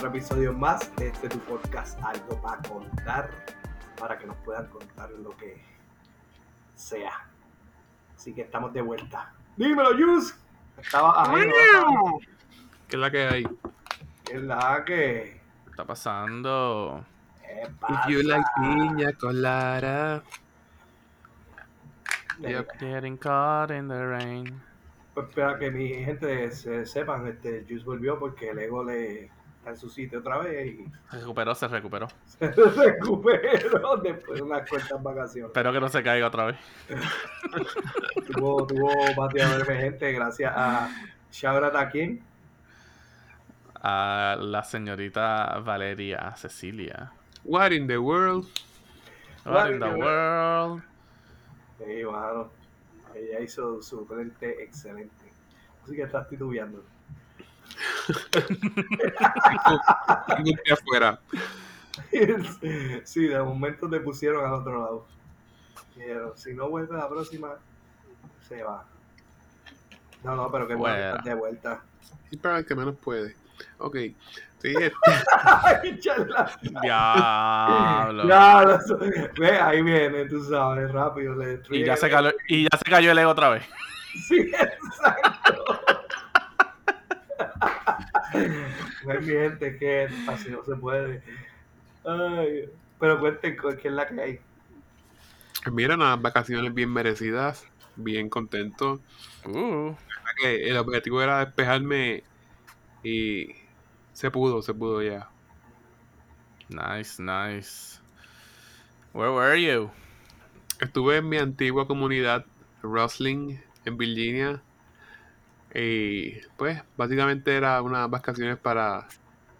otro episodio más de este tu podcast Algo para contar, para que nos puedan contar lo que sea. Así que estamos de vuelta. Dímelo, Jus. Estaba ajeno. ¿Qué es la que hay? ¿Qué es la que? ¿Qué está pasando? ¿Qué If you like pasa? piña colada, you're getting caught in the rain. Pues espera que mi gente se sepan, este Juice volvió porque el ego le está en su sitio otra vez y Se recuperó, se recuperó. se recuperó después de unas cuantas vacaciones. Espero que no se caiga otra vez. Tuvo, tuvo bateador emergente gracias a Shabrat Akin. A la señorita Valeria Cecilia. What in the world? What in the Valeria. world? Sí, mano. Ella hizo su frente excelente. Así que estás titubeando. Tengo que afuera. sí, de momento te pusieron al otro lado. Pero si no vuelve la próxima, se va. No, no, pero que bueno, de vuelta. Y para el que menos puede. Ok. Sí, este. Diablo. Ya, lo- ve, ahí viene, tú sabes, rápido. Le Y destruye ya, se cayó, y ya se cayó el ego otra vez. Sí, exacto. Ven, mi gente, que así no se puede. Ay, pero cuenten con qué es la que hay. mira, unas vacaciones bien merecidas. Bien contento. Uh, El objetivo era despejarme y se pudo, se pudo ya. nice, nice. Where were you? Estuve en mi antigua comunidad, Rustling, en Virginia. Y pues básicamente era unas vacaciones para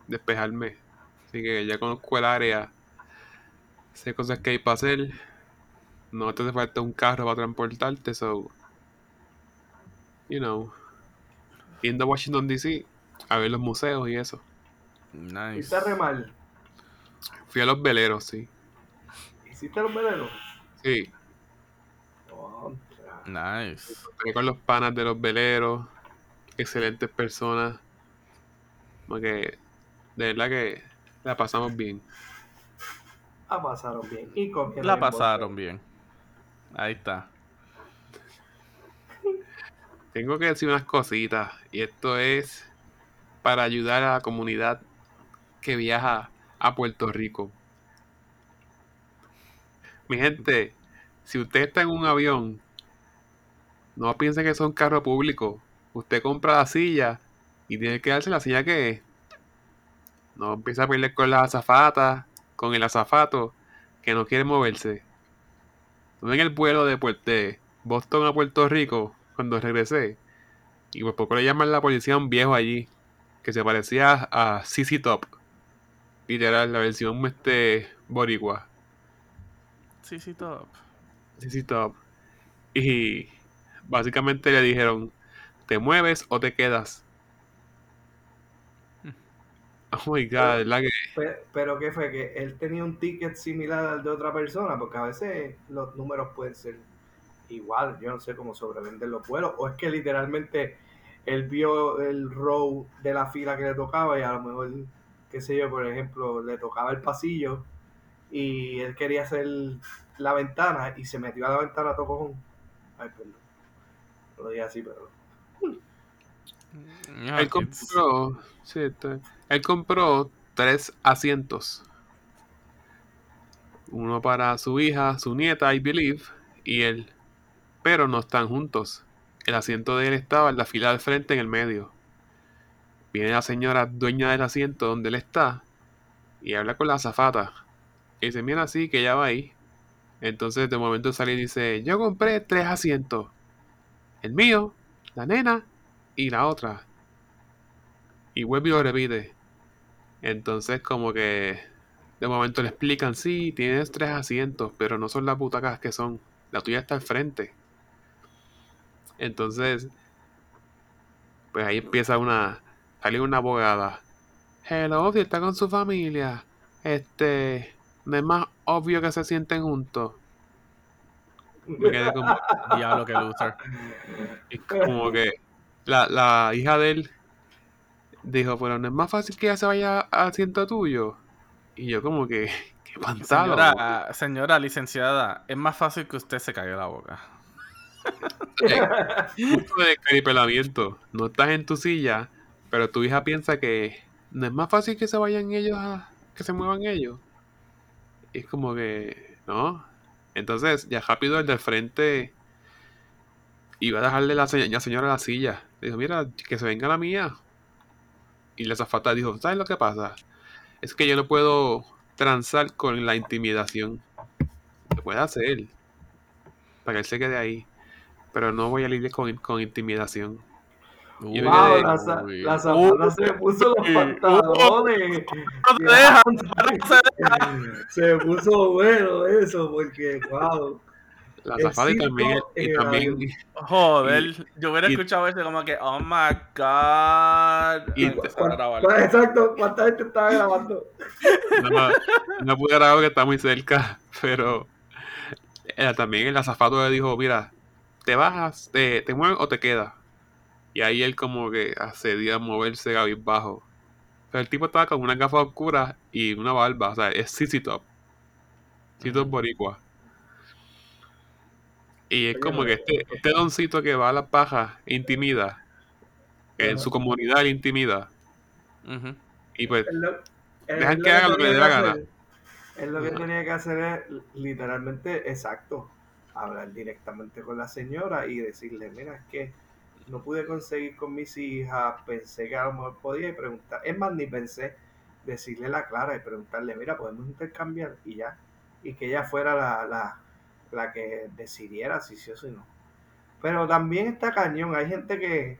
despejarme. Así que ya conozco el área. Sé cosas que hay para hacer. No te hace falta un carro para transportarte, so. You know. Yendo a Washington DC a ver los museos y eso. Nice. Hiciste re mal. Fui a los veleros, sí. Hiciste los veleros. Sí. Nice. Estuve con los panas de los veleros, excelentes personas. Porque de verdad que la pasamos bien. La pasaron bien. Y comieron La pasaron bien. Ahí está. Tengo que decir unas cositas, y esto es para ayudar a la comunidad que viaja a Puerto Rico. Mi gente, si usted está en un avión, no piense que es un carro público. Usted compra la silla y tiene que darse la silla que es. No empieza a pelear con la azafata, con el azafato, que no quiere moverse. Estuve en el vuelo de, de Boston a Puerto Rico cuando regresé. Y por poco le llaman la policía a un viejo allí, que se parecía a CC Top. Literal, la versión este boricua. Sí, top. CC Top. Y básicamente le dijeron, ¿te mueves o te quedas? Oh my god, ¿verdad que? Pe- Pero ¿qué fue? Que él tenía un ticket similar al de otra persona, porque a veces los números pueden ser igual. Yo no sé cómo sobrevenden los vuelos. O es que literalmente él vio el row de la fila que le tocaba y a lo mejor, qué sé yo, por ejemplo, le tocaba el pasillo y él quería hacer la ventana y se metió a la ventana a todo cojón. Ay, perdón. No lo dije así, pero... Ah, Él compró, sí, él compró tres asientos. Uno para su hija, su nieta, I believe, y él. Pero no están juntos. El asiento de él estaba en la fila del frente en el medio. Viene la señora dueña del asiento donde él está y habla con la azafata. Y dice, mira así que ella va ahí. Entonces de momento sale y dice, yo compré tres asientos. El mío, la nena y la otra. Y vuelve y lo repite. Entonces como que de momento le explican, sí, tienes tres asientos, pero no son las butacas que son. La tuya está al frente. Entonces, pues ahí empieza una, sale una abogada. Hello, si está con su familia. Este, no es más obvio que se sienten juntos. Me quedé como, Diablo, que loser. es como que la, la hija de él dijo, pero no es más fácil que ella se vaya al asiento tuyo. Y yo como que, qué pantalo. Señora, señora licenciada, es más fácil que usted se caiga la boca. Punto de caripelamiento. No estás en tu silla, pero tu hija piensa que no es más fácil que se vayan ellos a que se muevan ellos. Y es como que, no. Entonces, ya rápido el del frente iba a dejarle la, se- la señora la silla. Dijo, mira, que se venga la mía. Y la zafata dijo, ¿sabes lo que pasa? Es que yo no puedo transar con la intimidación. Se puede hacer. Para que él se quede ahí. Pero no voy a lidiar con, con intimidación. Me Wow, la, Uy. la zapata se puso los pantalones. Se puso bueno eso, porque, wow. La El zafata y también, y avión. Joder, yo hubiera y- escuchado eso como que, oh my god. Y-. ¿Cuál- Exacto, ¿cuánta gente estaba grabando? no, no pude grabar porque está muy cerca, pero eh, también el azafato le dijo, mira, te bajas, te, te mueves o te quedas. Y ahí él como que accedía a moverse bajo. Pero el tipo estaba con una gafa oscura y una barba, o sea, es CC Top. CC Top boricua. Y es como que este, este doncito que va a las pajas intimida, en su comunidad le intimida. Y pues lo- Dejan que haga lo que le dé la gana. Él lo que tenía que hacer es literalmente exacto, hablar directamente con la señora y decirle, mira, es que no pude conseguir con mis hijas, pensé que a lo mejor podía y preguntar, es más, ni pensé decirle la clara y preguntarle, mira, podemos intercambiar y ya, y que ella fuera la, la, la que decidiera si sí o si no. Pero también está cañón, hay gente que,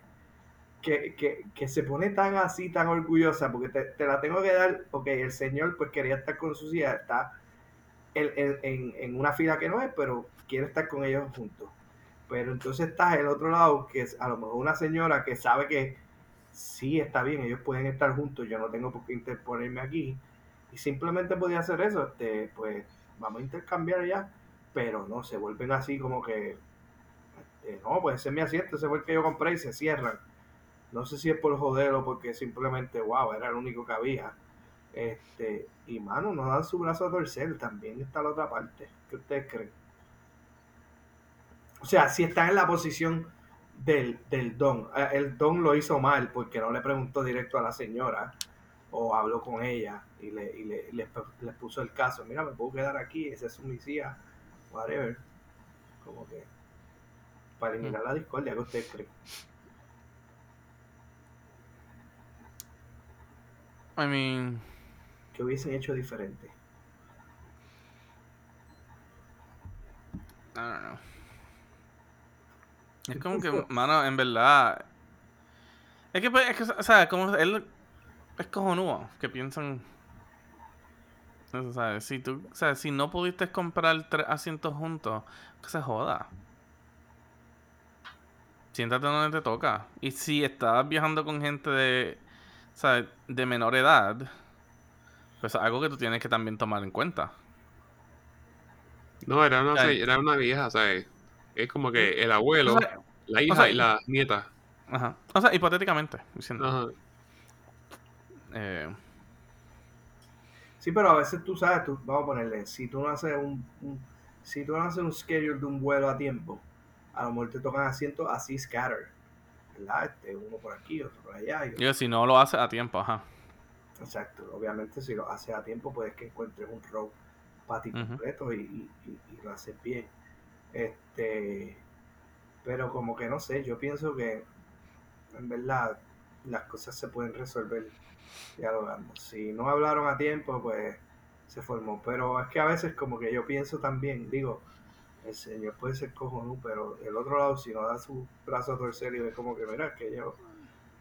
que, que, que se pone tan así, tan orgullosa, porque te, te la tengo que dar, ok, el señor pues quería estar con sus hijas, está en, en- en- en una fila que no es, pero quiere estar con ellos juntos. Pero entonces estás el otro lado, que es a lo mejor una señora que sabe que sí está bien, ellos pueden estar juntos, yo no tengo por qué interponerme aquí. Y simplemente podía hacer eso, este, pues vamos a intercambiar ya, pero no, se vuelven así como que, este, no, pues ese es mi asiento, ese fue el que yo compré y se cierran. No sé si es por joder o porque simplemente, wow, era el único que había. Este, y mano, no dan su brazo a torcer, también está la otra parte. ¿Qué ustedes creen? O sea, si están en la posición del, del don, eh, el don lo hizo mal porque no le preguntó directo a la señora o habló con ella y le, y le, le- le puso el caso. Mira, me puedo quedar aquí, esa es su misión, whatever. Como que para eliminar la discordia, ¿qué ustedes creen? I mean, ¿Qué hubiesen hecho diferente? I don't know. Es como que, mano, en verdad. Es que, pues, es que, o sea, como él es cojonudo que piensan. Eso, ¿sabes? Si tú, o sea, si no pudiste comprar tres asientos juntos, que se joda. Siéntate donde te toca. Y si estás viajando con gente de, ¿sabes? de menor edad, pues es algo que tú tienes que también tomar en cuenta. No, era una, era una vieja, sea, es como que el abuelo, O sea, la hija sea, y la nieta. Ajá. O sea, hipotéticamente, diciendo. Ajá. Eh, Sí, pero a veces tú sabes, tú, vamos a ponerle, si tú no haces un, un- si tú no haces un schedule de un vuelo a tiempo, a lo mejor te tocan asientos así scatter, ¿verdad? Este, uno por aquí, otro por allá. y otro- yo, si no lo haces a tiempo, ajá. Exacto, obviamente si lo haces a tiempo puedes que encuentres un row para ti completo y, y- y- y lo haces bien. Este, pero como que no sé, yo pienso que en verdad las cosas se pueden resolver dialogando. Si no hablaron a tiempo, pues se formó. Pero es que a veces como que yo pienso también, digo, el señor puede ser cojonú, pero el otro lado, si no da su brazo a torcer y ve como que, mira, que yo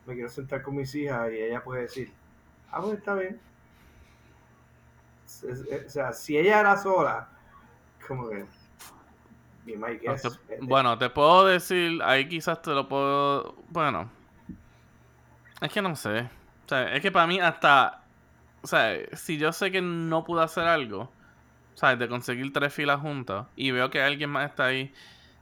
me quiero sentar con mis hijas y ella puede decir, ah, pues está bien. O sea, si ella era sola, como que, be my No guess. te- bueno, te puedo decir, ahí quizás te lo puedo. Bueno, es que no sé. O sea, es que para mí, hasta. O sea, si yo sé que no pude hacer algo, ¿sabes? De conseguir tres filas juntas y veo que alguien más está ahí,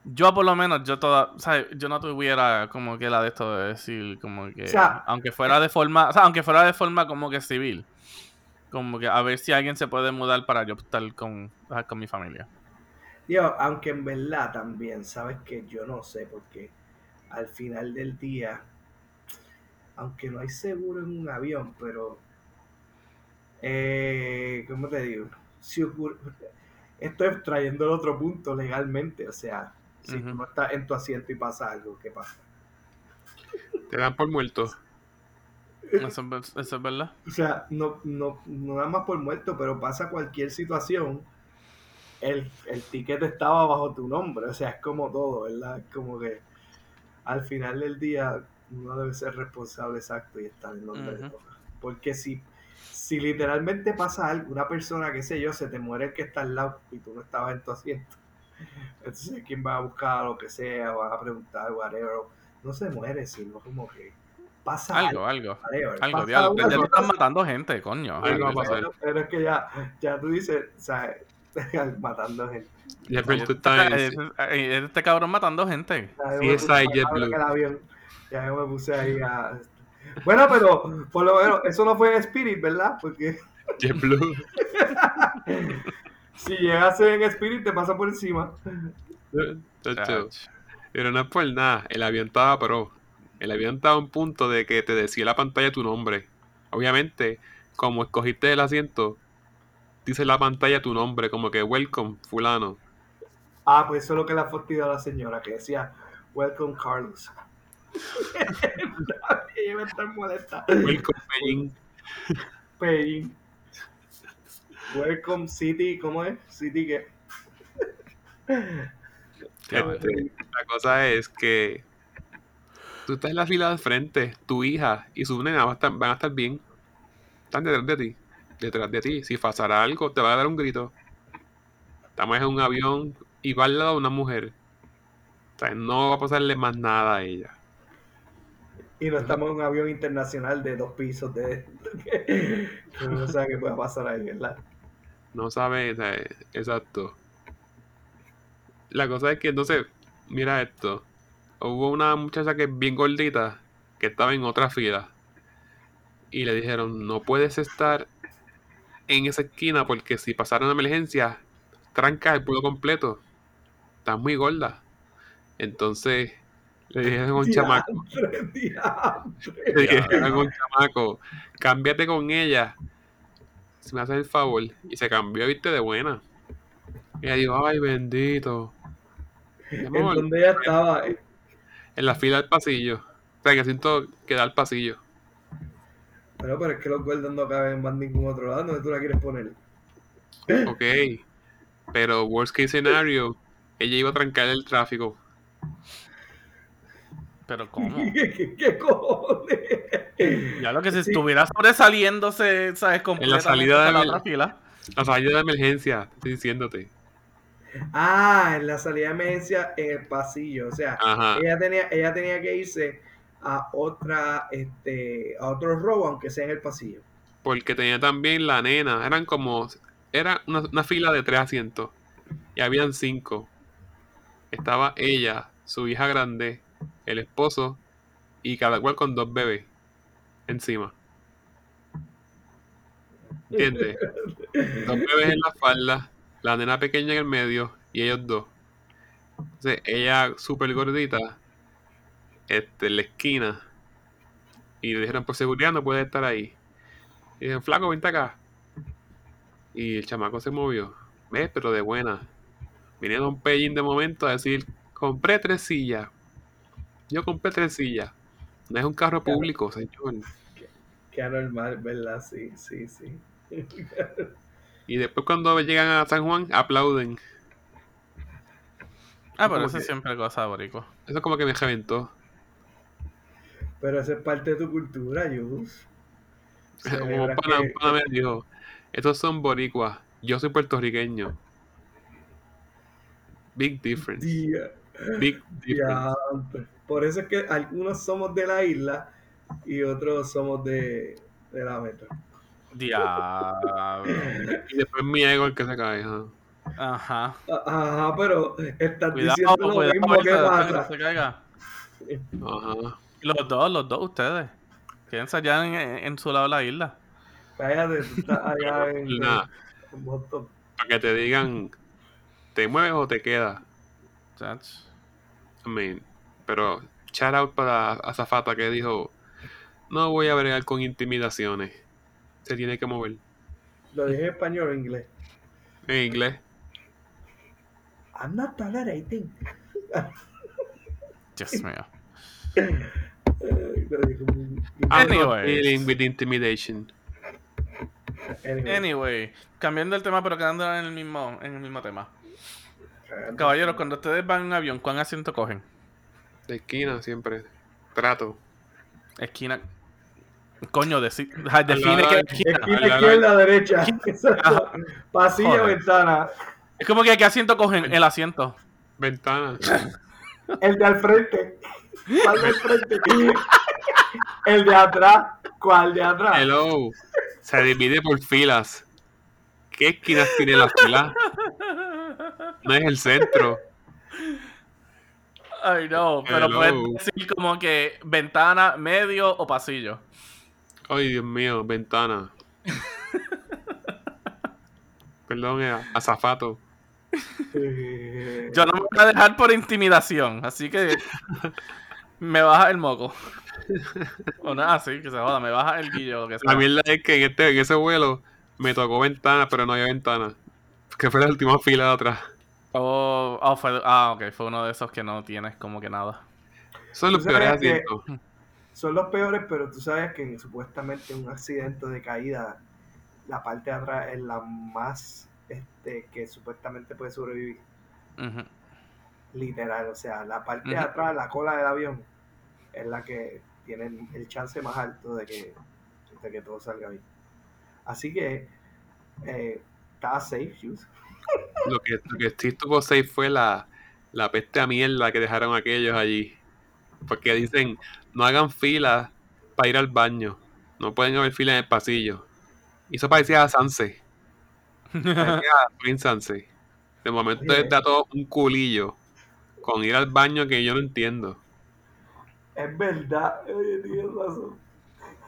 Yo por lo menos, yo toda, ¿sabes? Yo no tuviera como que la de esto de decir, como que, O sea, aunque fuera de forma, o sea, aunque fuera de forma como que civil, como que a ver si alguien se puede mudar para yo estar con, con mi familia. Yo, aunque en verdad también, sabes que yo no sé, porque al final del día, aunque no hay seguro en un avión, pero, eh, ¿cómo te digo? Si ocurre, estoy trayendo el otro punto legalmente, o sea, si tú Ujú. no estás en tu asiento y pasa algo, ¿qué pasa? Te dan por muerto. Es eso es verdad. O sea, no, no, no nada más por muerto, pero pasa cualquier situación, el, el ticket estaba bajo tu nombre, o sea, es como todo, ¿verdad? Es como que al final del día uno debe ser responsable exacto y estar en donde le Ujú. toca. Porque si, si literalmente pasa algo, una persona, qué sé yo, se te muere el que está al lado y tú no estabas en tu asiento, entonces quién va a buscar lo que sea, va a preguntar, whatever, no se muere, sino como que pasa algo, Algo, algo. whatever, Algo, pasa diablo. Ya te están matando gente, coño. Algo Algo, pero, pero es que ya, ya tú dices, o sea, matando gente. JetBlue, tú Este, estás en- este- este cabrón matando gente. Sí, me esa puse es más JetBlue. Ya yo me puse ahí a... Bueno, pero por lo menos eso no fue en Spirit, ¿verdad? Porque JetBlue. si llegase en Spirit te pasa por encima. Pero no es por nada, el avión estaba pro. El avión estaba a un punto de que te decía la pantalla tu nombre. Obviamente, como escogiste el asiento, dice en la pantalla tu nombre, como que welcome, fulano. Ah, pues eso es lo que le ha fastidiado a la señora, que decía, Welcome Carlos. Ella va a estar molesta. Welcome, Pellín. Paying. Welcome City, ¿cómo es? City que... Qué. Este, la cosa es que tú estás en la fila del frente, tu hija y su nena van a estar, van a estar bien. Están detrás de ti. Detrás de ti. Si pasará algo, te va a dar un grito. Estamos en un avión y va al lado de una mujer. O sea, no va a pasarle más nada a ella. Y no estamos en un avión internacional de dos pisos de... que no sabe qué pueda pasar ahí, ¿verdad? No sabe, exacto. La cosa es que entonces, mira esto. Hubo una muchacha que es bien gordita que estaba en otra fila. Y le dijeron, no puedes estar en esa esquina porque si pasara una emergencia, trancas el pueblo completo. Estás muy gorda. Entonces, le dijeron a un chamaco, le dijeron a un chamaco, cámbiate con ella. Si me haces el favor. Y se cambió, viste, de buena. Y ella dijo, ay, bendito. En donde ella estaba. en la fila del pasillo. O sea, que siento que da al pasillo. Bueno, pero es que los gordos no caben más en ningún otro lado. ¿Dónde tú la quieres poner? Ok. Pero, worst case scenario, ella iba a trancar el tráfico. Pero ¿cómo? ¿Qué, qué- qué cojones? Ya lo que si Sí. estuviera sobresaliéndose, ¿sabes? Completamente salida de la otra fila. La salida de emergencia, estoy diciéndote. Ah, en la salida de emergencia en el pasillo. O sea, Ajá. ella tenía, ella tenía que irse a otra, este, a otro robo, aunque sea en el pasillo. Porque tenía también la nena. Eran como. Era una, una fila de tres asientos. Y habían cinco. Estaba ella, su hija grande, el esposo y cada cual con dos bebés encima. ¿Entiendes? Dos bebés en la falda, la nena pequeña en el medio y ellos dos. Entonces, ella súper gordita, este, en la esquina. Y le dijeron, por seguridad no puede estar ahí. Y dijeron, flaco, vente acá. Y el chamaco se movió. ¿Ves? Pero de buena. Vinieron un pellín de momento a decir, compré tres sillas. Yo compré tres sillas. No es un carro público, señor. Qué anormal, ¿verdad? Sí, sí, sí. Y después cuando llegan a San Juan, aplauden. Ah, pero eso es siempre cosa de boricua. Eso como que me reventó. Pero eso es parte de tu cultura. Como un pana, que- me dijo, estos son boricuas, yo soy puertorriqueño. Big difference. Día, Big difference. Por eso es que algunos somos de la isla y otros somos de, de la metro. Diablo. Y después mi ego el que se cae. ajá. Ajá. Ajá, pero estás Cuidado, diciendo lo cuidado, mismo que que pasa. se caiga. Ajá. Los dos, los dos ustedes. Quédense allá en, en su lado de la isla. Cállate, tú estás allá en, Nada. en Boston. Para que te digan, ¿te mueves o te quedas? Chach. I mean, pero shout out para Azafata que dijo, no voy a bregar con intimidaciones. Se tiene que mover. Lo dije en español o en inglés. En inglés. I'm not tolerating. Dios mío. Anyways. dealing with intimidation. Anyway. Anyway, cambiando el tema, pero quedando en el mismo, en el mismo tema. Eh, Caballeros, cuando ustedes van en un avión, ¿cuán asiento cogen? De esquina siempre. Trato. Esquina. Coño, deci- define de- esquina. Esquina izquierda, derecha. Pasillo, Joder. ventana. Es como que qué asiento cogen el asiento. Ventana. El de al frente. ¿Cuál del frente? El de atrás. ¿Cuál de atrás? Hello. Se divide por filas. ¿Qué esquinas tiene la fila? No es el centro. Ay, no, pero Hello. puedes decir como que ventana, medio o pasillo. Ay, Dios mío, ventana. Perdón, eh, azafato. Yo no me voy a dejar por intimidación, así que me baja el moco. O nada, así que se joda, me baja el guillo, lo que sea. La mierda es que en, este, en ese vuelo me tocó ventana, pero no había ventana. Que fue la última fila de atrás. Oh, oh, fue, ah, ok, fue uno de esos que no tienes como que nada. Son los peores asientos. Son los peores, pero tú sabes que en- supuestamente un accidente de caída, la parte de atrás es la más este, que supuestamente puede sobrevivir. Ujú. Literal, o sea, la parte de atrás, la cola del avión, es la que tiene el chance más alto de que, de que todo salga bien. Así que eh, está safe, Hughes. Lo que, lo que sí estuvo safe fue la, la peste a mierda que dejaron aquellos allí. Porque dicen, no hagan filas para ir al baño. No pueden haber filas en el pasillo. Y eso parecía a Sanse. Parecía a Sanse. De momento da todo un culillo con ir al baño que yo no entiendo. Es verdad, oye, tienes razón.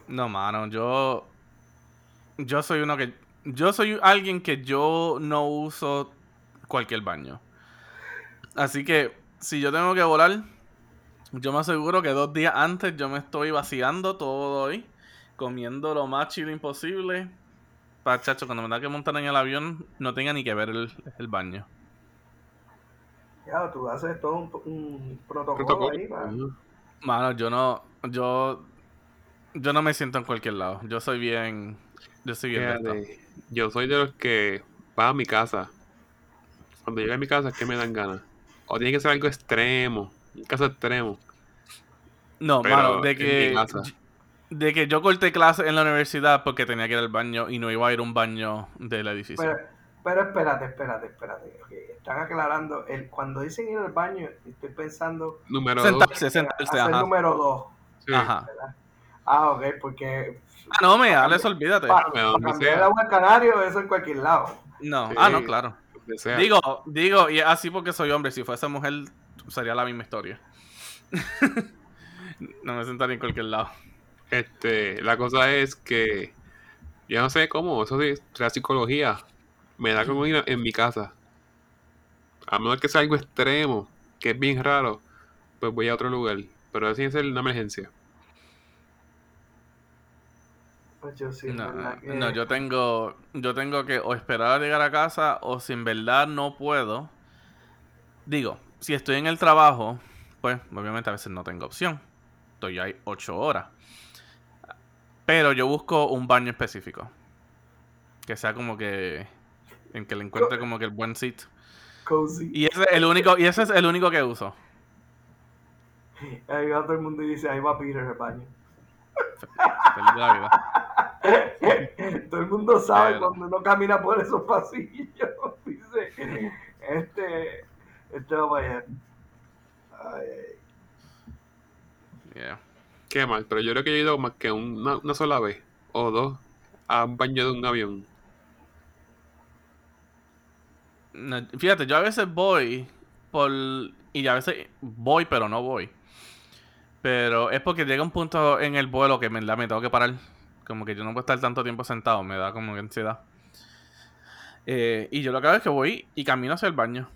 No, mano, yo. Yo soy uno que. Yo soy alguien que yo no uso cualquier baño. Así que, si yo tengo que volar, yo me aseguro que dos días antes yo me estoy vaciando todo hoy, comiendo lo más chido imposible. Para, chacho, cuando me da que montar en el avión, no tenga ni que ver el, el baño. Ya, tú haces todo un, un protocolo, Protocolo. ahí para... Mano, yo no. Yo. Yo no me siento en cualquier lado. Yo soy bien. Yo soy bien. Fíjate, yo soy de los que va a mi casa. Cuando llego a mi casa es que me dan ganas. O tiene que ser algo extremo. Un caso extremo. No, Pero mano, de que. De que yo corté clase en la universidad porque tenía que ir al baño y no iba a ir a un baño del edificio. Pero, pero espérate, espérate, espérate. ok, Están aclarando, el, cuando dicen ir al baño, estoy pensando Número dos. sentarse, sentarse, hacer ajá. número dos. Sí. Ajá. Ah, ok, porque Ah, no, me hables, olvídate. para, donde cambiar el agua canario, eso en cualquier lado. No, Sí. ah, no, claro. Sea. Digo, digo, y así porque soy hombre. Si fuese mujer, sería la misma historia. no me sentaría en cualquier lado. Este, la cosa es que yo no sé cómo, eso sí, la psicología me da como ir en mi casa. A menos que sea algo extremo, que es bien raro, pues voy a otro lugar. Pero así es una emergencia. Pues yo sí, No, que- no, yo tengo, yo tengo que o esperar a llegar a casa o si en verdad no puedo. Digo, si estoy en el trabajo, pues obviamente a veces no tengo opción. Estoy ahí ocho horas. Pero yo busco un baño específico. Que sea como que. En que le encuentre como que el buen sitio. Cozy. Y ese es el único, y ese es el único que uso. Ahí va todo el mundo y dice, ahí va Peter al baño. Todo el mundo sabe Pero- cuando uno camina por esos pasillos. Dice, este, este va para allá. Ay. Yeah. Qué mal, pero yo creo que yo he ido más que una, una sola vez o dos a un baño de un avión. No, Fíjate, yo a veces voy por. Y a veces voy, pero no voy. Pero es porque llega un punto en el vuelo que me, me tengo que parar. Como que yo no puedo estar tanto tiempo sentado, me da como que ansiedad. Eh, y yo lo que hago es que voy y camino hacia el baño.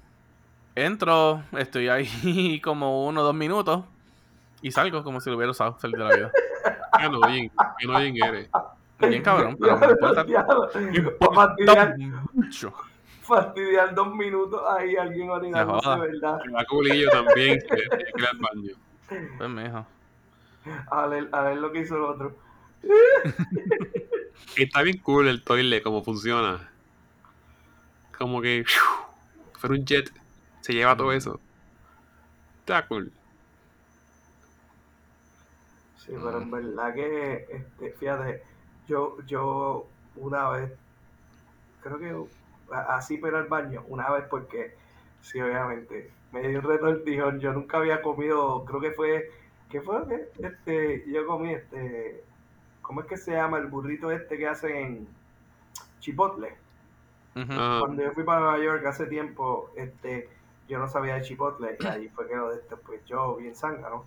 Entro, estoy ahí como uno o dos minutos y salgo como si lo hubiera usado, salir de la vida. Qué annoying eres. Bien cabrón, pero me importa, me importa mucho. Fastidiar dos minutos ahí alguien orinando de verdad. Me da culillo también, que baño. Pues mijo. A ver, a ver lo que hizo el otro. Está bien cool el toilet, cómo funciona. Como que fuera un jet, se lleva todo eso. Está cool. Sí, pero en verdad que, este, fíjate, yo, yo una vez, creo que así para ir al baño, una vez porque, sí, obviamente, me dio un retortijón, yo nunca había comido, creo que fue, ¿qué fue lo que? Este, yo comí, este, ¿cómo es que se llama el burrito este que hacen chipotle? Ujú. Ah, Cuando yo fui para Nueva York hace tiempo, este, yo no sabía de chipotle y ahí fue que lo de esto, pues yo bien zángano,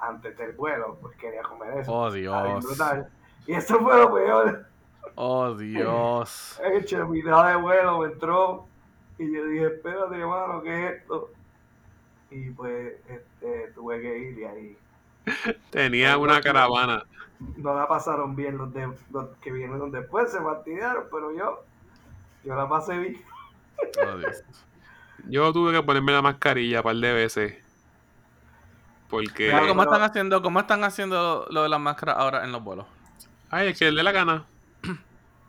antes del vuelo, pues quería comer eso. Oh Dios. brutal. Y eso fue lo peor. Oh Dios. Hecho, en mitad de vuelo me entró y yo dije, espérate, hermano, ¿qué es esto? Y pues este, tuve que ir y ahí tenía una caravana. no la pasaron bien los, de, los que vinieron después, se fastidiaron, pero yo, yo la pasé bien. Oh Dios. Yo tuve que ponerme la mascarilla un par de veces. Porque. Claro, ¿Cómo están haciendo, cómo están haciendo lo de las máscaras ahora en los vuelos? Ay, el que le dé la gana.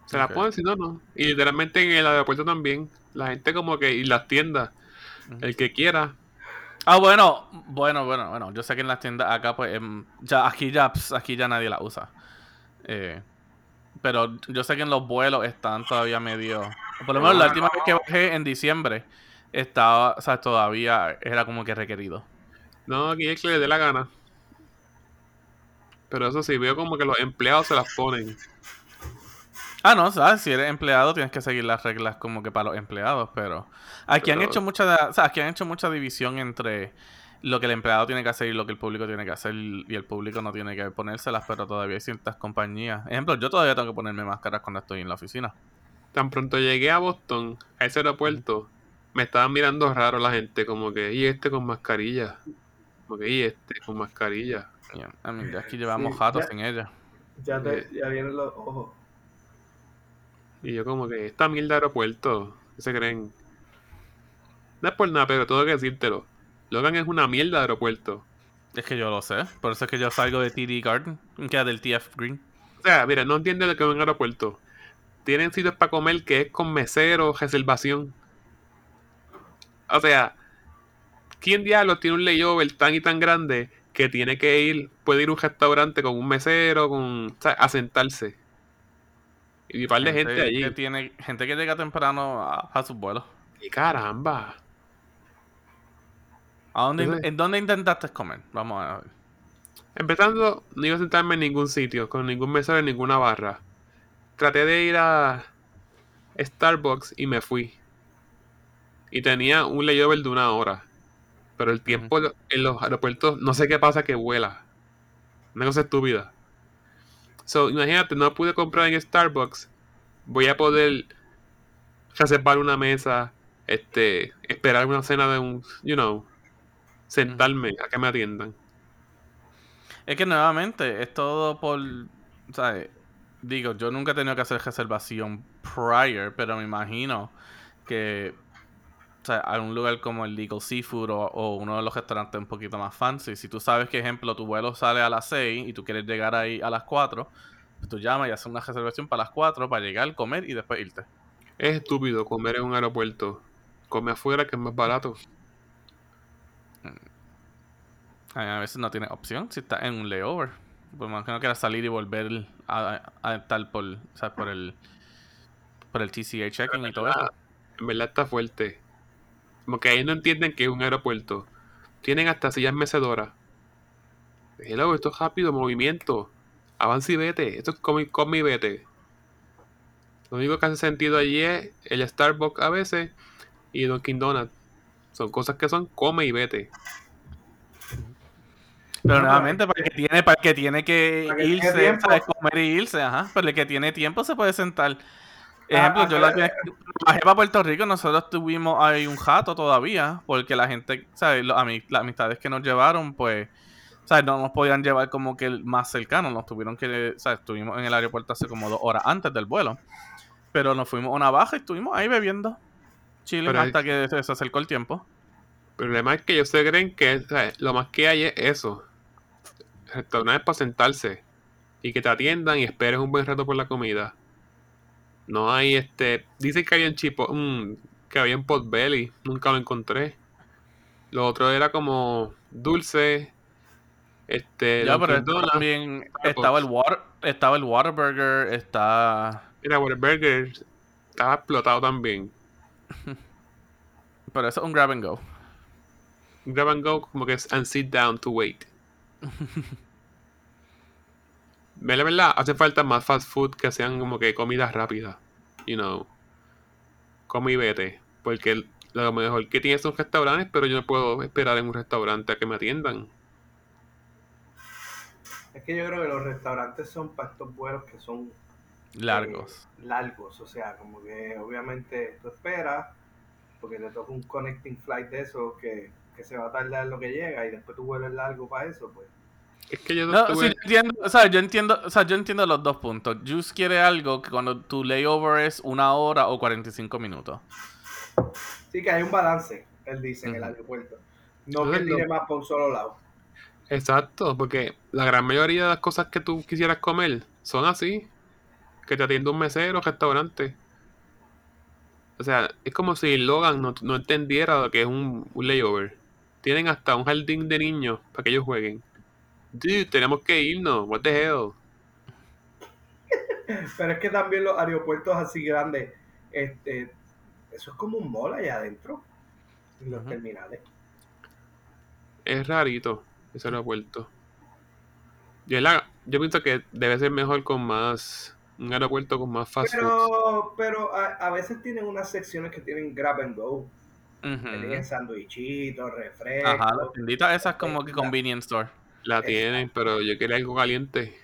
Se la Ok. ponen, si no, no. Y literalmente en el aeropuerto también. La gente como que. Y las tiendas. El que quiera. Ah, bueno, bueno, bueno, bueno. Yo sé que en las tiendas acá, pues, em, ya, aquí ya, ps, aquí ya nadie la usa. Eh, pero yo sé que en los vuelos están todavía medio. Por lo menos la última vez que bajé en diciembre, estaba, o sea, todavía era como que requerido. No, aquí el que le dé la gana. Pero eso sí, veo como que los empleados se las ponen. Ah, no, sabes, si eres empleado tienes que seguir las reglas como que para los empleados, pero aquí han hecho mucha, o sea, aquí han hecho mucha división entre lo que el empleado tiene que hacer y lo que el público tiene que hacer y el público no tiene que ponérselas, pero todavía hay ciertas compañías. Ejemplo, yo todavía tengo que ponerme máscaras cuando estoy en la oficina. Tan pronto llegué a Boston, a ese aeropuerto, me estaban mirando raro la gente, como que, y este con mascarilla. Como que, y este con mascarilla. Yeah, I mean, ya aquí llevamos Sí, jatos ya- sin ella. Ya, te, ya vienen los ojos. Y yo como que, esta mierda de aeropuerto, ¿qué se creen? No es por nada, pero tengo que decírtelo. Logan es una mierda de aeropuerto. Es que yo lo sé, por eso es que yo salgo de TD Garden, que es del TF Green. O sea, mira, no entiende lo que es un aeropuerto. Tienen sitios para comer que es con mesero, reservación. O sea, ¿quién diablos tiene un layover tan y tan grande que tiene que ir, puede ir a un restaurante con un mesero, con, o sea, a sentarse? Y un par de gente, allí. que tiene, gente que llega temprano a, a sus vuelos. Y caramba. ¿A dónde, Entonces- ¿En dónde intentaste comer? Vamos a ver. Empezando, no iba a sentarme en ningún sitio, con ningún mesero en ninguna barra. Traté de ir a Starbucks y me fui. Y tenía un layover de una hora. Pero el tiempo en los aeropuertos, no sé qué pasa, que vuela. Una cosa estúpida. So, imagínate, no pude comprar en Starbucks. Voy a poder reservar una mesa, este, esperar una cena de un, you know, sentarme a que me atiendan. Es que nuevamente es todo por. ¿sabes? Digo, yo nunca he tenido que hacer reservación prior, pero me imagino que. O sea, a un lugar como el Legal Seafood o, o uno de los restaurantes un poquito más fancy, si tú sabes que, ejemplo, tu vuelo sale a las 6 y tú quieres llegar ahí a las 4, pues tú llamas y haces una reservación para las 4 para llegar, comer y después irte. Es estúpido comer en un aeropuerto. Come afuera que es más barato. A veces no tienes opción si estás en un layover. Pues más que no quieras salir y volver a, a estar por, o sea, por el por el TCA checking y todo eso. En verdad está fuerte. Como que ahí no entienden que es un aeropuerto. Tienen hasta sillas mecedoras. Hello, esto es rápido, movimiento. Avanza y vete. Esto es come, come y vete. Lo único que hace sentido allí es el Starbucks a veces y Dunkin' Donuts. Son cosas que son come y vete. Pero nuevamente, para el que tiene, para el que tiene que Para irse. ¿sabes? comer y irse, ajá. Pero el que tiene tiempo se puede sentar. Ejemplo, ah, yo la ah, que bajé para Puerto Rico, nosotros tuvimos ahí un jato todavía, porque la gente, ¿sabes? Los ami- las amistades que nos llevaron, pues, ¿sabes? No nos podían llevar como que el más cercano, nos tuvieron que, ¿sabes? Estuvimos en el aeropuerto hace como dos horas antes del vuelo. Pero nos fuimos a una baja y estuvimos ahí bebiendo, hay- hasta que se se acercó el tiempo. El problema es que ellos se creen que sea, lo más que hay es eso. Restaurantes para sentarse y que te atiendan y esperes un buen rato por la comida. No hay este. Dicen que había en Chipo, mm, que había en Potbelly, nunca lo encontré. Lo otro era como dulce. Este. Ya, pero también Starbucks. estaba el water, estaba el Waterburger, está Mira, Whataburger estaba explotado también. pero eso es un grab and go. Grab and go, como que es and sit down to wait. La verdad, hace falta más fast food que sean como que comidas rápidas. You know. Come y vete. Porque lo mejor que tiene son restaurantes, pero yo no puedo esperar en un restaurante a que me atiendan. Es que yo creo que los restaurantes son para estos vuelos que son Largos. eh, largos, o sea, como que obviamente tú esperas, porque te toca un connecting flight de esos que, que se va a tardar lo que llega y después tu vuelo es largo para eso, pues. Es que yo no, No, estuve- sí, yo entiendo, o sea, yo entiendo, o sea, yo entiendo los dos puntos. Juice quiere algo que cuando tu layover es una hora o 45 minutos. Sí que hay un balance, él dice, en el aeropuerto. No que Entonces, tire más por un solo lado. Exacto, porque la gran mayoría de las cosas que tú quisieras comer son así. Que te atiende un mesero, restaurante. O sea, es como si Logan no, no entendiera lo que es un, un layover. Tienen hasta un jardín de niños para que ellos jueguen. Dude, tenemos que irnos. What the hell? Pero es que también los aeropuertos así grandes, este, eso es como un mall allá adentro, en los terminales. Es rarito ese aeropuerto. Yo, la- yo pienso que debe ser mejor con más. Un aeropuerto con más fast food. Pero, pero a, a veces tienen unas secciones que tienen grab and go, Ujú. que tienen sandwichitos, refrescos. Ajá, las tienditas esas como que convenience store. La tienen, pero yo quería algo caliente.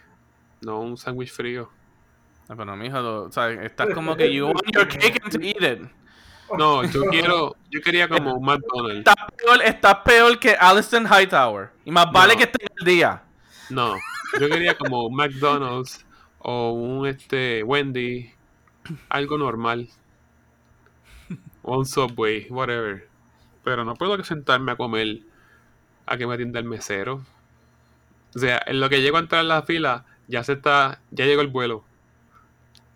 No un sándwich frío. Ah, Pero mijo, o sea, estás como que you want your cake and to eat it. No, yo quiero, yo quería como un McDonald's. Estás peor, peor que Alliston Hightower. Y más vale No. que esté el día. No, yo quería como un McDonald's o un este Wendy, algo normal. O un Subway, whatever. Pero no puedo sentarme a comer a que me atienda el mesero. O sea, en lo que llego a entrar en la fila, ya se está, ya llegó el vuelo.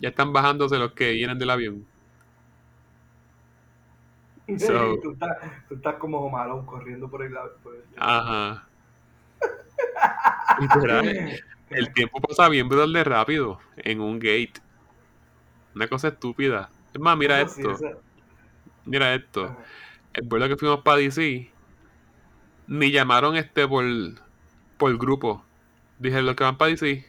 Ya están bajándose los que vienen del avión. So- tú, estás, tú estás como Omarón corriendo por el lado. por el- Ajá. El tiempo pasa bien de rápido en un gate. Una cosa estúpida. Es más, mira No, sí, esto. esa- Mira esto. ajá. El vuelo que fuimos para DC, ni llamaron este por, por grupo. Dije, los que van para DC.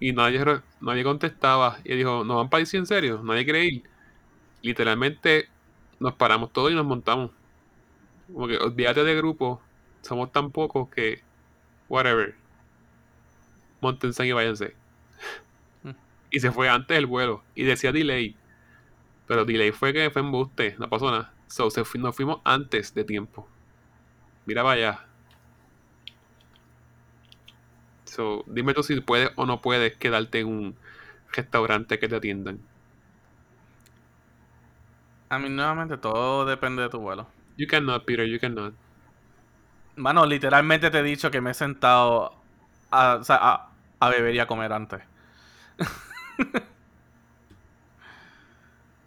Y nadie, nadie contestaba. Y dijo, ¿no van para DC en serio? ¿Nadie quiere ir? Literalmente nos paramos todos y nos montamos. Como que olvídate de grupo. Somos tan pocos que... Whatever. Montense y váyanse. Mm. Y se fue antes del vuelo. Y decía delay. Pero delay fue que fue embuste. No pasó nada. So, se fu- nos fuimos antes de tiempo. Mira para allá. So, dime tú si puedes o no puedes quedarte en un restaurante que te atiendan. A mí nuevamente todo depende de tu vuelo. You cannot, Peter, you cannot. Mano, literalmente te he dicho que me he sentado a, o sea, a, a beber y a comer antes.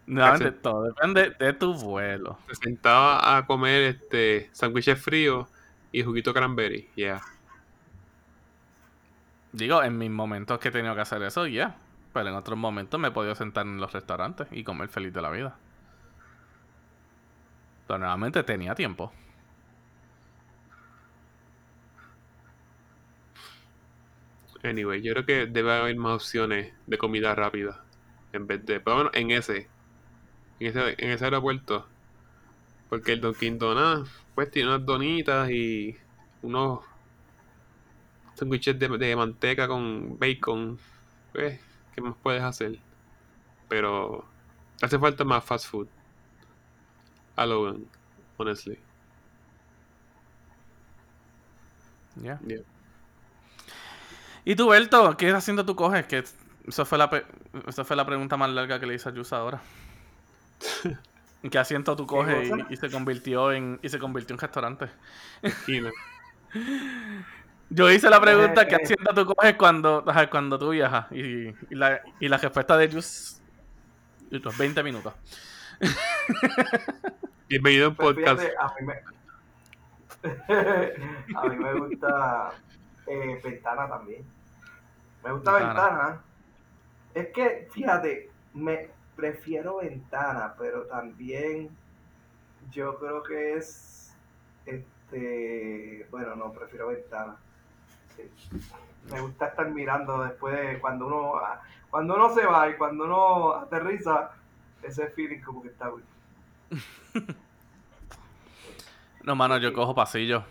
Nuevamente, todo depende de tu vuelo. Se sentaba a comer este sándwiches fríos y juguito cranberry. Yeah. Digo, en mis momentos que he tenido que hacer eso, ya. Pero en otros momentos me he podido sentar en los restaurantes y comer feliz de la vida. Pero nuevamente tenía tiempo. Anyway, yo creo que debe haber más opciones de comida rápida. En vez de, por lo menos en ese, en ese, en ese aeropuerto, Porque el Dunkin' Donuts, pues tiene unas donitas y unos sándwiches de, de manteca con bacon. Pues, ¿qué más puedes hacer? Pero hace falta más fast food. A Logan, honestly. Ya. Yeah. ¿Y tú, Berto? ¿Qué haciendo tú coges? Que eso fue la pe- esa fue la pregunta más larga que le hice a Yusa ahora. ¿Qué asiento tú coges y se convirtió en y se convirtió en restaurante? Esquina. Yo hice la pregunta, ¿qué Eh, eh. asiento tú coges cuando, cuando tú viajas? Y, y la, y la respuesta de Yus... y los 20 minutos. Bienvenido a un Pues podcast. fíjate, a mí me, a mí me gusta eh, Ventana también. Me gusta Ventana. Ventana. Es que, fíjate, me prefiero Ventana, pero también yo creo que es, este, bueno, no, prefiero Ventana. Me gusta estar mirando después de cuando uno, cuando uno se va y cuando uno aterriza, ese feeling como que está bueno. No, mano, yo cojo pasillo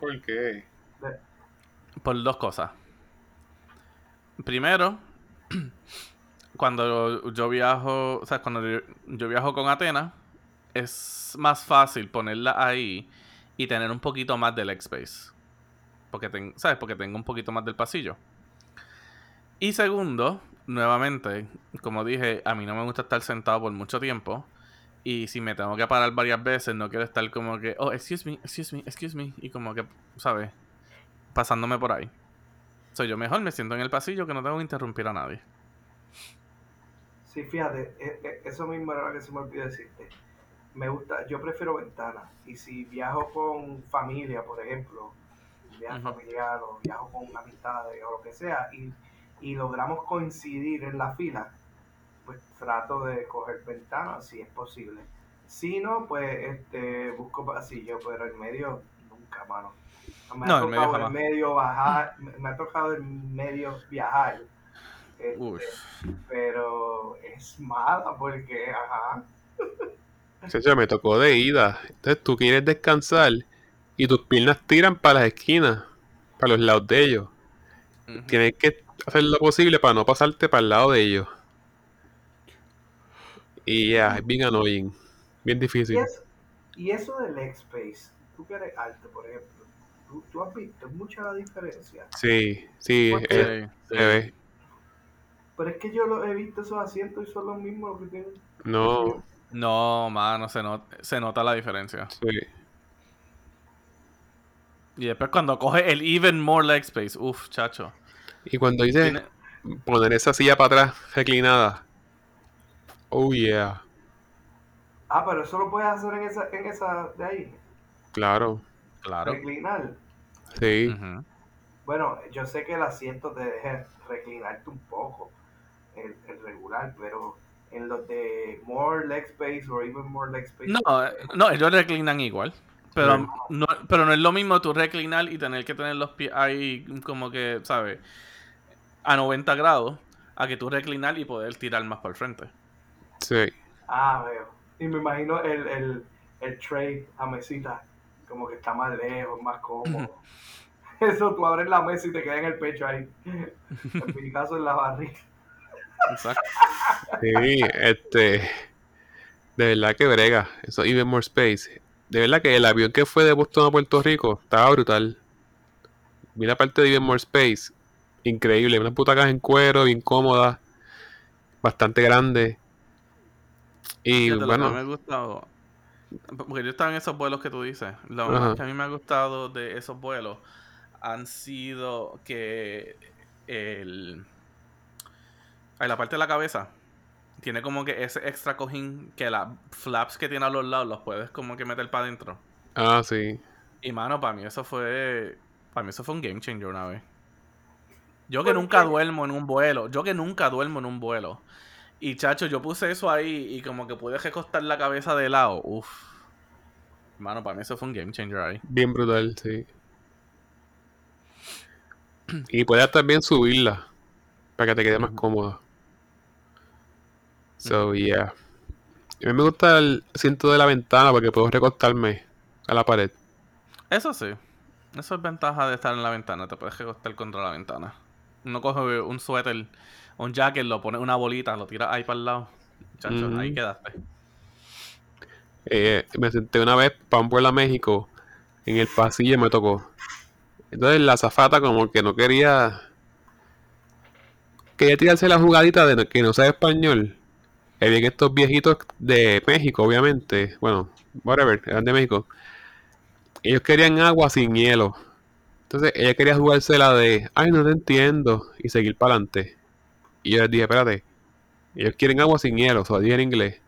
¿Por qué? por dos cosas. Primero, cuando yo viajo, o sea, cuando yo, yo viajo con Atenas, es más fácil ponerla ahí y tener un poquito más del X-Space. Porque, ten- ¿sabes? Porque tengo un poquito más del pasillo. Y segundo, nuevamente, como dije, a mí no me gusta estar sentado por mucho tiempo. Y si me tengo que parar varias veces, no quiero estar como que, oh, excuse me, excuse me, excuse me. Y como que, ¿sabes? Pasándome por ahí. Soy yo mejor me siento en el pasillo que no tengo que interrumpir a nadie. Sí, fíjate, e- e- eso mismo era lo que se me olvidó decirte. Me gusta, yo prefiero ventana. Y si viajo con familia, por ejemplo, viaje familiar o viajo con amistades o lo que sea, y, y logramos coincidir en la fila, pues trato de coger ventana si es posible. Si no, pues este busco pasillo, pero en medio nunca, mano. Me ha No, en medio tocado en jamás. medio bajar, me me ha tocado en medio viajar. este, Uy. pero es mala porque, ajá. Chacho, me tocó de ida. Entonces tú quieres descansar y tus piernas tiran para las esquinas, para los lados de ellos. Tienes que hacer lo posible para no pasarte para el lado de ellos. Y ya, es bien annoying. Bien Y, difícil. es- y eso del leg space, tú que eres alto, por ejemplo, tú, tú has visto mucha la diferencia. Sí, sí, eh, se ve. Pero es que yo lo he visto esos asientos y son los mismos los que tienen. No, No, mano, se, not- se nota la diferencia. sí. Y después cuando coge el even more leg space, uff, chacho. Y cuando dice Tiene- poner esa silla para atrás, reclinada. Oh yeah, Ah, pero eso lo puedes hacer en esa, en esa de ahí, claro. Claro. reclinar. Sí. Bueno, yo sé que el asiento te deja reclinarte un poco, el, el regular, pero en los de more leg space o even more leg space. No, eh, no, ellos reclinan igual. Pero no, pero no es lo mismo tú reclinar y tener que tener los pies ahí como que, ¿sabes? A 90 grados, a que tú reclinar y poder tirar más por el frente. Sí. Ah, veo. Y me imagino el, el, el tray, la mesita, como que está más lejos, más cómodo. Eso, tú abres la mesa y te queda en el pecho ahí. En mi caso, en la barriga. Exacto. Sí, este. De verdad que brega. Eso, Even More Space. De verdad que el avión que fue de Boston a Puerto Rico estaba brutal. Vi la parte de Even More Space. Increíble. Unas butacas en cuero, bien cómodas. Bastante grande. Y Fíjate, lo que bueno, me ha gustado, porque yo estaba en esos vuelos que tú dices, lo Ajá. más que a mí me ha gustado de esos vuelos han sido que el, en la parte de la cabeza tiene como que ese extra cojín que las flaps que tiene a los lados los puedes como que meter para adentro. ah, sí. Y mano, para mí eso fue, para mí eso fue un game changer una vez. Yo que ¿Por nunca qué? duermo en un vuelo, yo que nunca duermo en un vuelo. Y chacho, yo puse eso ahí y como que pude recostar la cabeza de lado. Uf. Mano, para mí eso fue un game changer ahí. Bien brutal, sí. Y puedes también subirla para que te quede más cómoda. So, yeah. A mí me gusta el asiento de la ventana porque puedo recostarme a la pared. Eso sí. Eso es ventaja de estar en la ventana. Te puedes recostar contra la ventana. Uno coge un suéter, un jacket, lo pone una bolita, lo tira ahí para el lado. Chacho, ahí quedaste. Eh, me senté una vez para un vuelo a México en el pasillo me tocó. Entonces la zafata como que no quería... Quería tirarse la jugadita de que no sabe español. Y bien estos viejitos de México, obviamente. Bueno, whatever, eran de México. Ellos querían agua sin hielo. Entonces ella quería jugársela de, ay, no te entiendo. Y seguir para adelante. Y yo les dije, espérate. Ellos quieren agua sin hielo, se lo dije en inglés.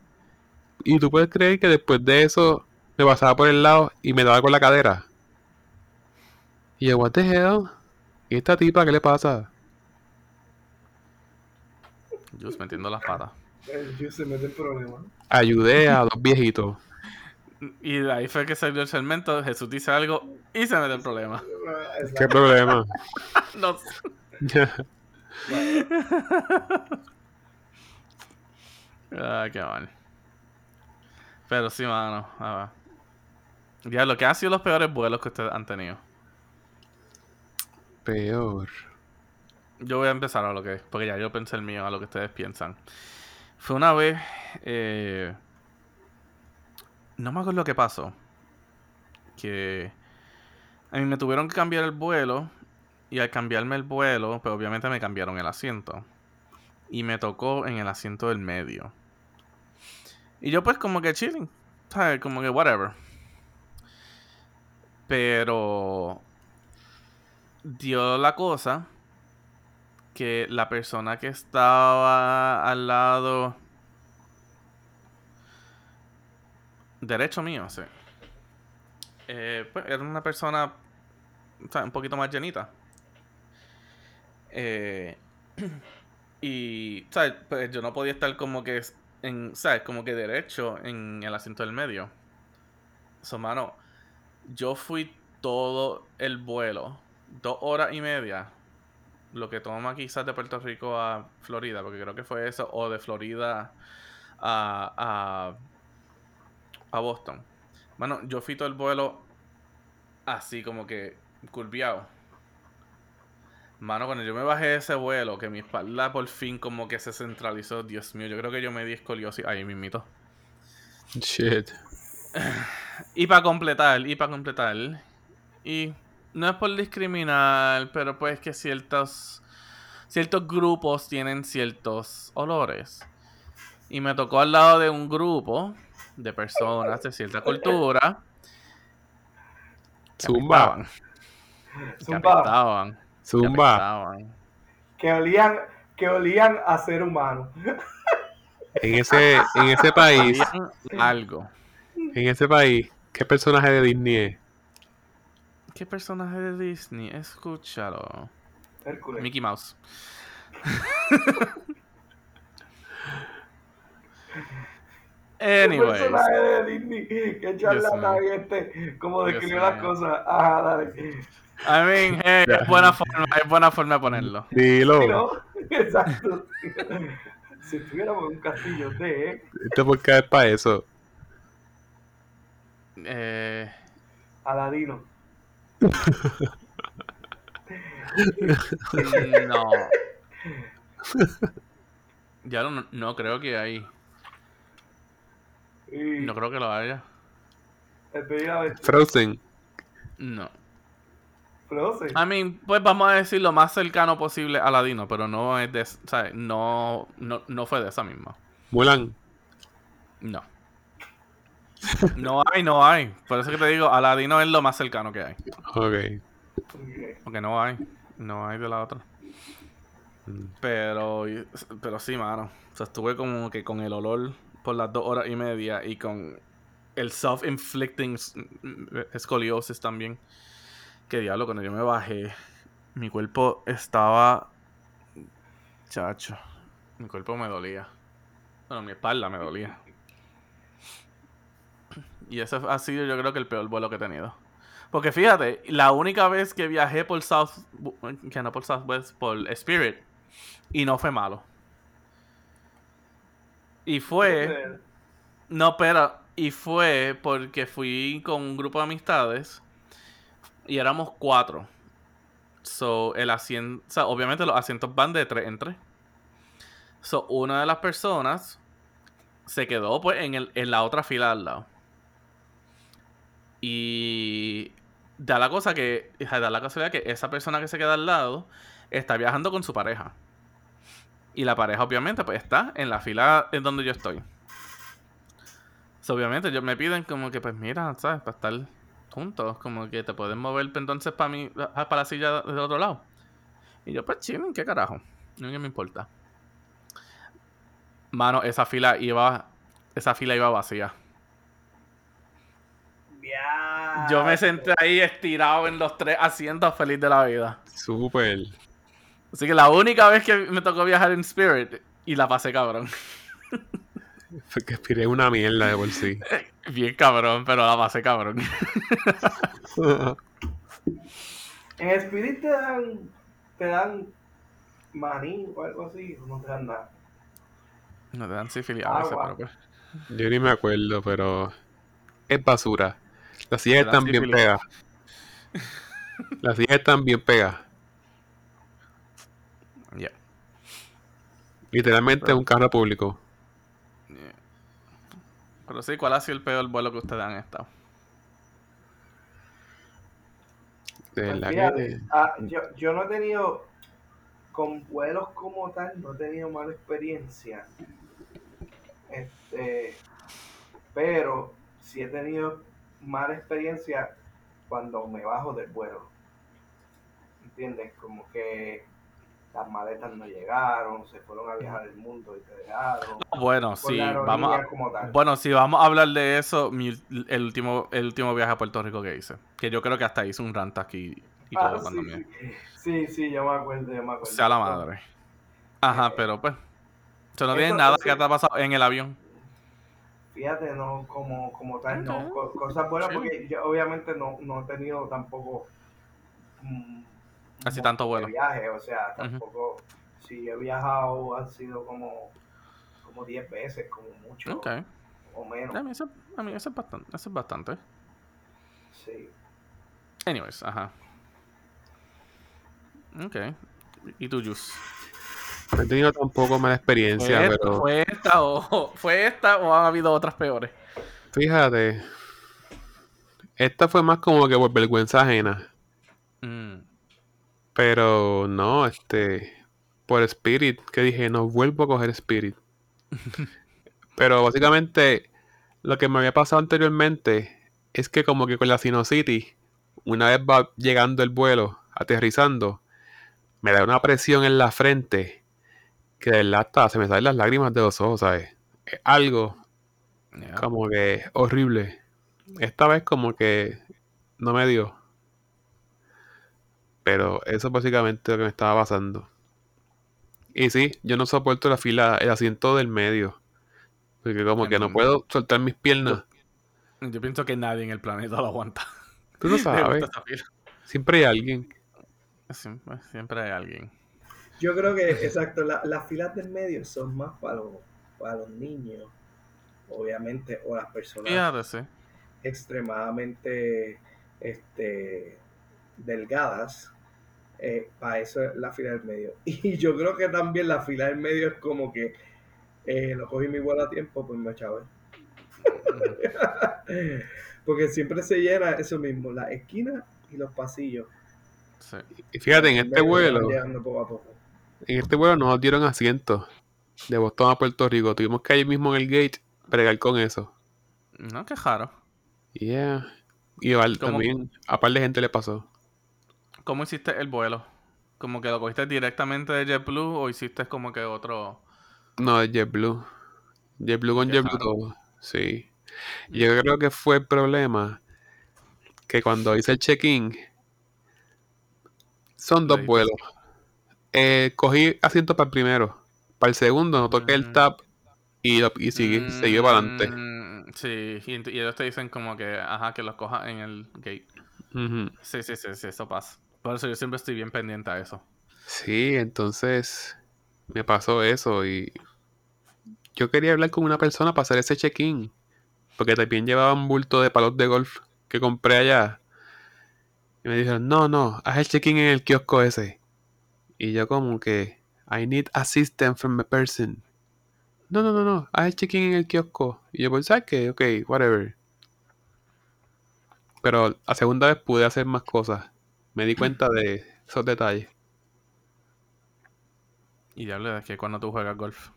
Y tú puedes creer que después de eso me pasaba por el lado y me daba con la cadera. Y yo, what the hell? ¿Y esta tipa qué le pasa? Just metiendo las patas. Se mete en problemas. Ayudé a dos viejitos. Y de ahí fue que salió el segmento. Jesús dice algo y se mete el problema. ¿Qué problema? No sé. Ah, qué mal. Pero sí, mano. a ver. Ya, lo que han sido los peores vuelos que ustedes han tenido. Peor. Yo voy a empezar a lo que porque ya yo pensé el mío, a lo que ustedes piensan. Fue una vez. eh, no me acuerdo lo que pasó. Que. A mí me tuvieron que cambiar el vuelo. Y al cambiarme el vuelo, pues obviamente me cambiaron el asiento. Y me tocó en el asiento del medio. Y yo, pues, como que chilling. ¿Sabes? Como que whatever. Pero. Dio la cosa que la persona que estaba al lado derecho mío, sí. Eh, pues era una persona o un poquito más llenita. Eh, y, ¿sabes? Pues yo no podía estar como que, en, ¿sabes? Como que derecho en el asiento del medio. So, mano, yo fui todo el vuelo, dos horas y media, lo que toma quizás de Puerto Rico a Florida, porque creo que fue eso, o de Florida a, a, a Boston. Bueno, yo fui todo el vuelo así como que curviado. Mano, cuando yo me bajé de ese vuelo, que mi espalda por fin como que se centralizó, Dios mío, yo creo que yo me di escoliosis ahí mismito. Shit. Y para completar, y para completar, y no es por discriminar, pero pues que ciertos ciertos grupos tienen ciertos olores. Y me tocó al lado de un grupo de personas de cierta cultura. que Zumba. que Zumba, apestaban, que Zumba. apestaban. que olían, que olían a ser humano. En ese, en ese país, Olían algo. en ese país, ¿qué personaje de Disney es? ¿Qué personaje de Disney? Escúchalo. Hércules. Mickey Mouse. ¿Qué personaje de Disney? Que charlatán este, como Dios describe las cosas. Ajá, dale. I mean, hey, es buena forma, es buena forma de ponerlo. Dilo. Sí, ¿no? Exacto. si estuviéramos en un castillo de Este podcast es para eso. Eh, Aladino. No. Ya no, no creo que hay. Y No creo que lo haya. Frozen. No. Frozen. I mean, pues vamos a decir lo más cercano posible a Ladino, pero no es de, ¿sabes? No, no, no fue de esa misma. Mulan. No. No hay, no hay. Por eso que te digo, Aladino es lo más cercano que hay. Ok. Porque no hay. No hay de la otra. Pero, pero sí, mano. O sea, estuve como que con el olor por las dos horas y media y con el self-inflicting escoliosis también. Que diablo, cuando yo me bajé, mi cuerpo estaba. Chacho. Mi cuerpo me dolía. Bueno, mi espalda me dolía. Y ese ha sido, yo creo que el peor vuelo que he tenido. Porque fíjate, la única vez que viajé por South. Que no por Southwest, por Spirit. Y no fue malo. Y fue No, pero. Y fue porque fui con un grupo de amistades. Y éramos cuatro. So, el asiento. O sea, obviamente los asientos van de tres en tres. So, una de las personas se quedó pues en, el, en la otra fila al lado. Y da la cosa que. Da la casualidad que esa persona que se queda al lado está viajando con su pareja. Y la pareja, obviamente, pues está en la fila en donde yo estoy. Obviamente, ellos me piden como que, pues mira, ¿sabes? Para estar juntos, como que te pueden mover entonces para mí, para la silla del otro lado. Y yo, pues chilling, ¿qué carajo? No me importa. Mano, esa fila iba. Esa fila iba vacía. Yo me senté ahí estirado en los tres asientos feliz de la vida. Súper. Así que la única vez que me tocó viajar en Spirit y la pasé cabrón. Fue que aspiré una mierda de por sí. Bien cabrón, pero la pasé cabrón. en Spirit te dan, te dan maní o algo así, o no te dan nada. No te dan sífilis a veces, pero pues. Yo ni me acuerdo, pero es basura. Las sillas están bien pegadas. Las sillas están bien pegadas. Ya. Literalmente es un carro público. Pero sí, ¿cuál ha sido el peor vuelo que ustedes han estado? De pues que... ah, yo, yo no he tenido con vuelos como tal, no he tenido mala experiencia. Este, pero sí he tenido mala experiencia cuando me bajo del vuelo. ¿Entiendes? Como que las maletas no llegaron, se fueron a viajar el mundo y te dejaron. Bueno, sí, vamos bueno, sí, vamos a hablar de eso, el último el último viaje a Puerto Rico que hice, que yo creo que hasta hice un rant aquí y ah, todo cuando sí, sí, sí, yo me acuerdo, yo me acuerdo. Sea la madre. Ajá, pero pues, eso no tiene nada que te ha pasado en el avión. Fíjate, no como, como tal, no, cosas buenas, porque yo obviamente no, no he tenido tampoco... Mm, Así tanto vuelo. Viaje, o sea, tampoco. Si he viajado, han sido como como 10 veces, como mucho. O menos. A mí, eso, a mí eso, es bastante, eso es bastante. Sí. Anyways, ajá. Ok. ¿Y tú, Jus? No he tenido tampoco mala experiencia, ¿Fue pero. ¿Fue esta o, ¿Fue esta o han habido otras peores? Fíjate. Esta fue más como que por vergüenza ajena. Mm. Pero no, este. Por Spirit, que dije, no vuelvo a coger Spirit. Pero básicamente, lo que me había pasado anteriormente es que, como que con la City, una vez va llegando el vuelo, aterrizando, me da una presión en la frente que de verdad hasta se me salen las lágrimas de los ojos, ¿sabes? Es algo como que horrible. Esta vez, como que no me dio. Pero eso es básicamente lo que me estaba pasando. Y sí, yo no soporto la fila, el asiento del medio. Porque como que no puedo soltar mis piernas. Yo, pienso que nadie en el planeta lo aguanta. Tú no sabes. Siempre hay alguien. Siempre, hay alguien. Yo creo que, exacto, las filas del medio son más para los, para los niños, obviamente, o las personas extremadamente este, delgadas eh, para eso es la fila del medio. Y yo creo que también la fila del medio es como que eh, lo cogí mi vuelo a tiempo, pues me chavé. Porque siempre se llena eso mismo, la esquina y los pasillos. Y fíjate, en este vuelo, en este vuelo nos dieron asientos de Boston a Puerto Rico. Tuvimos que ir mismo en el gate bregar con eso. No, qué raro. Yeah. Y también, a par de gente le pasó. ¿Cómo hiciste el vuelo? ¿Como que lo cogiste directamente de JetBlue o hiciste como que otro...? No, de JetBlue. JetBlue con JetBlue todo. Sí. Yo creo que fue el problema que cuando hice el check-in son dos vuelos. Eh, cogí asiento para el primero. Para el segundo no toqué el mm. tap y, lo, y seguí, para adelante. Mm, sí, y, ellos te dicen como que, ajá, que los coja en el gate. Sí, sí, sí, sí, eso pasa. Por eso yo siempre estoy bien pendiente a eso. Sí, entonces me pasó eso y yo quería hablar con una persona para hacer ese check-in. Porque también llevaba un bulto de palos de golf que compré allá. Y me dijeron, no, no, haz el check-in en el kiosco ese. Y yo como que, I need assistance from a person. No, no, no, no, haz el check-in en el kiosco. Y yo pues, ¿sabes qué? Ok, whatever. Pero la segunda vez pude hacer más cosas. Me di cuenta de esos detalles. Y ya de que cuando tú juegas golf.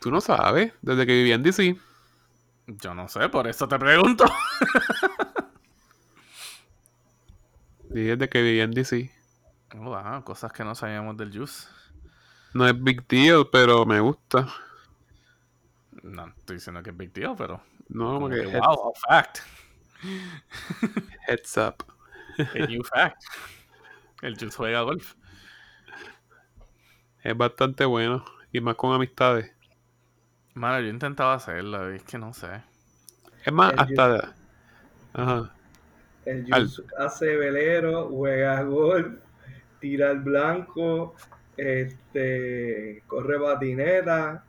Tú no sabes, desde que viví en DC. Yo no sé, por eso te pregunto. Y desde que viví en DC. Wow, cosas que no sabíamos del juice. No es big deal, pero me gusta. No estoy diciendo que es big deal, pero. No, como porque que, heads, wow, a fact. heads up. A new fact. El juice juega golf. Es bastante bueno. Y más con amistades. Mano, yo intentaba hacerlo, y es que no sé. Es más, El hasta. Ajá. El Al- Juice hace velero, juega golf, tira el blanco, este, corre patineta.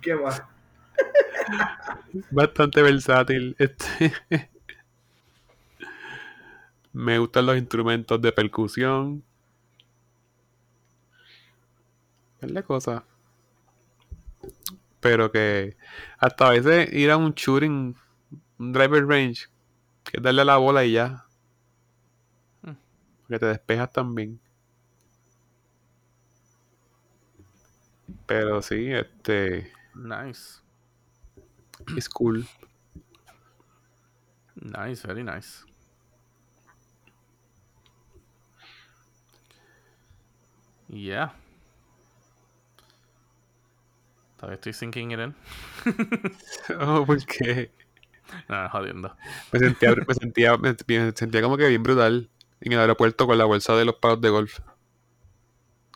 ¿Qué más? Bastante versátil. Este. Me gustan los instrumentos de percusión. de cosas. Pero que hasta a veces ir a un shooting, un driver range, que es darle a la bola y ya. Hmm. Que te despejas también. Pero sí, este. Nice. Es cool. Nice, very nice. Yeah. Todavía estoy sinking it in. Oh, porque No, jodiendo. me sentía, me sentía, me sentía como que bien brutal en el aeropuerto con la bolsa de los palos de golf.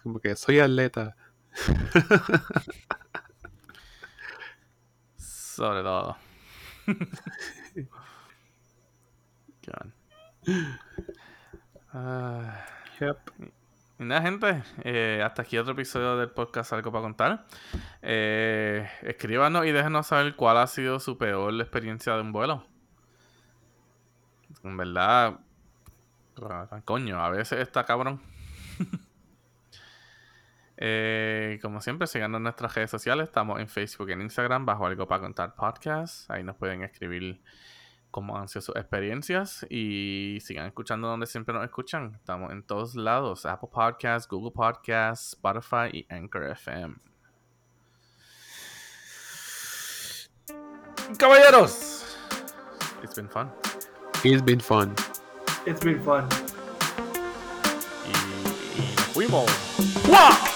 Como que soy atleta. Sobre todo. God. Ah, Yep. y nada, gente. eh, hasta aquí otro episodio del podcast Algo para contar. Eh, escríbanos y déjenos saber cuál ha sido su peor experiencia de un vuelo. En verdad, coño, a veces está cabrón. Eh, como siempre, síganos en nuestras redes sociales. Estamos en Facebook y en Instagram bajo Algo para Contar Podcast. Ahí nos pueden escribir cómo han sido sus experiencias y sigan escuchando donde siempre nos escuchan. Estamos en todos lados: Apple Podcasts, Google Podcasts, Spotify y Anchor FM. Caballeros, it's been fun. It's been fun. It's been fun. Y, y nos fuimos. ¡Guau!